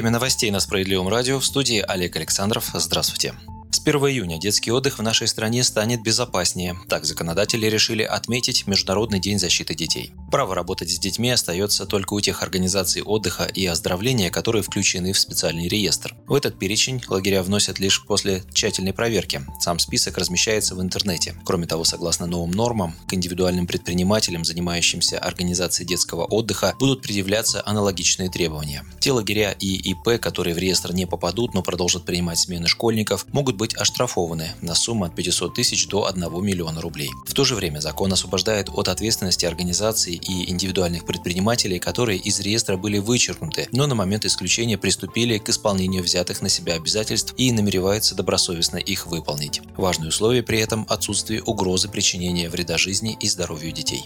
Время новостей на Справедливом радио в студии Олег Александров. Здравствуйте. С 1 июня детский отдых в нашей стране станет безопаснее. Так законодатели решили отметить Международный день защиты детей. Право работать с детьми остается только у тех организаций отдыха и оздоровления, которые включены в специальный реестр. В этот перечень лагеря вносят лишь после тщательной проверки. Сам список размещается в интернете. Кроме того, согласно новым нормам, к индивидуальным предпринимателям, занимающимся организацией детского отдыха, будут предъявляться аналогичные требования. Те лагеря и ИП, которые в реестр не попадут, но продолжат принимать смены школьников, могут быть оштрафованы на сумму от 500 тысяч до 1 миллиона рублей. В то же время закон освобождает от ответственности организаций и индивидуальных предпринимателей, которые из реестра были вычеркнуты, но на момент исключения приступили к исполнению взятых на себя обязательств и намереваются добросовестно их выполнить. Важное условие при этом – отсутствие угрозы причинения вреда жизни и здоровью детей.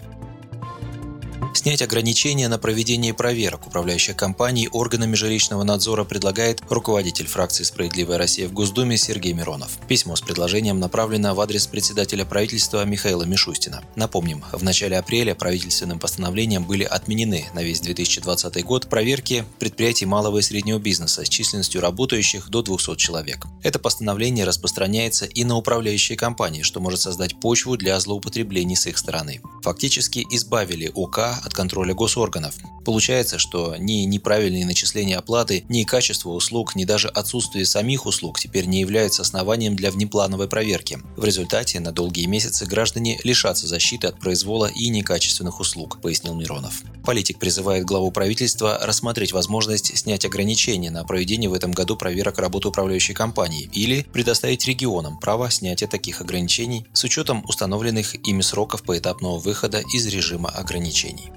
Снять ограничения на проведение проверок управляющая компанией органами жилищного надзора предлагает руководитель фракции «Справедливая Россия» в Госдуме Сергей Миронов. Письмо с предложением направлено в адрес председателя правительства Михаила Мишустина. Напомним, в начале апреля правительственным постановлением были отменены на весь 2020 год проверки предприятий малого и среднего бизнеса с численностью работающих до 200 человек. Это постановление распространяется и на управляющие компании, что может создать почву для злоупотреблений с их стороны. Фактически избавили УК от контроля госорганов. Получается, что ни неправильные начисления оплаты, ни качество услуг, ни даже отсутствие самих услуг теперь не являются основанием для внеплановой проверки. В результате на долгие месяцы граждане лишатся защиты от произвола и некачественных услуг, пояснил Миронов. Политик призывает главу правительства рассмотреть возможность снять ограничения на проведение в этом году проверок работы управляющей компании или предоставить регионам право снятия таких ограничений с учетом установленных ими сроков поэтапного выхода из режима ограничений.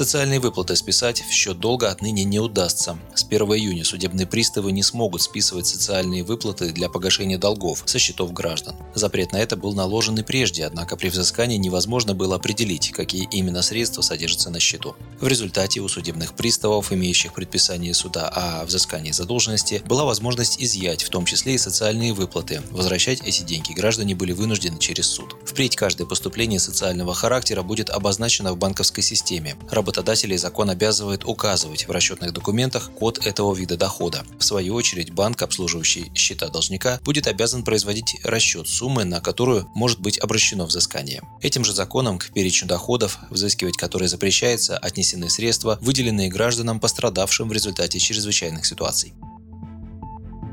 Социальные выплаты списать в счет долга отныне не удастся. С 1 июня судебные приставы не смогут списывать социальные выплаты для погашения долгов со счетов граждан. Запрет на это был наложен и прежде, однако при взыскании невозможно было определить, какие именно средства содержатся на счету. В результате у судебных приставов, имеющих предписание суда о взыскании задолженности, была возможность изъять, в том числе и социальные выплаты. Возвращать эти деньги граждане были вынуждены через суд. Впредь каждое поступление социального характера будет обозначено в банковской системе работодателей закон обязывает указывать в расчетных документах код этого вида дохода. В свою очередь, банк, обслуживающий счета должника, будет обязан производить расчет суммы, на которую может быть обращено взыскание. Этим же законом к перечню доходов, взыскивать которые запрещается, отнесены средства, выделенные гражданам, пострадавшим в результате чрезвычайных ситуаций.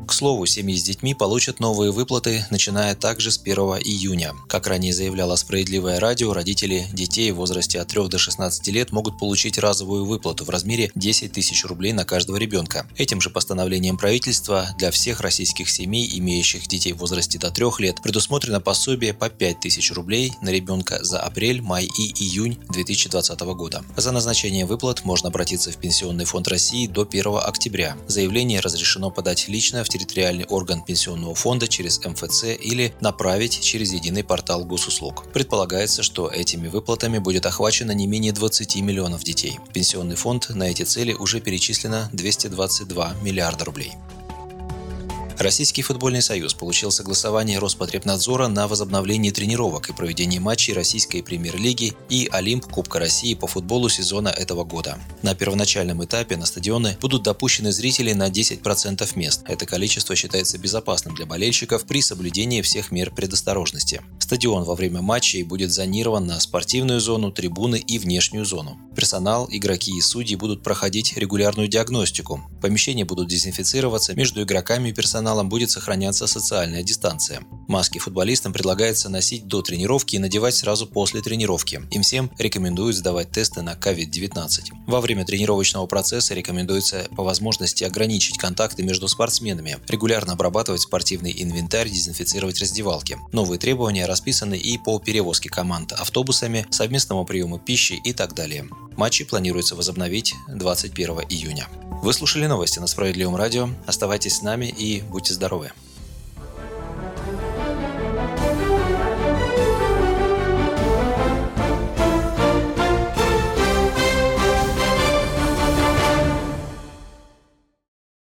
К слову, семьи с детьми получат новые выплаты, начиная также с 1 июня. Как ранее заявляло «Справедливое радио», родители детей в возрасте от 3 до 16 лет могут получить разовую выплату в размере 10 тысяч рублей на каждого ребенка. Этим же постановлением правительства для всех российских семей, имеющих детей в возрасте до 3 лет, предусмотрено пособие по 5 тысяч рублей на ребенка за апрель, май и июнь 2020 года. За назначение выплат можно обратиться в Пенсионный фонд России до 1 октября. Заявление разрешено подать лично в территориальный орган пенсионного фонда через МФЦ или направить через единый портал госуслуг. Предполагается, что этими выплатами будет охвачено не менее 20 миллионов детей. В пенсионный фонд на эти цели уже перечислено 222 миллиарда рублей. Российский футбольный союз получил согласование Роспотребнадзора на возобновление тренировок и проведение матчей Российской премьер-лиги и Олимп Кубка России по футболу сезона этого года. На первоначальном этапе на стадионы будут допущены зрители на 10% мест. Это количество считается безопасным для болельщиков при соблюдении всех мер предосторожности. Стадион во время матчей будет зонирован на спортивную зону, трибуны и внешнюю зону. Персонал, игроки и судьи будут проходить регулярную диагностику. Помещения будут дезинфицироваться, между игроками и персоналом будет сохраняться социальная дистанция. Маски футболистам предлагается носить до тренировки и надевать сразу после тренировки. Им всем рекомендуют сдавать тесты на COVID-19. Во время тренировочного процесса рекомендуется по возможности ограничить контакты между спортсменами, регулярно обрабатывать спортивный инвентарь, дезинфицировать раздевалки. Новые требования расписаны и по перевозке команд автобусами, совместному приему пищи и так далее. Матчи планируется возобновить 21 июня. Вы слушали новости на Справедливом радио. Оставайтесь с нами и будьте здоровы.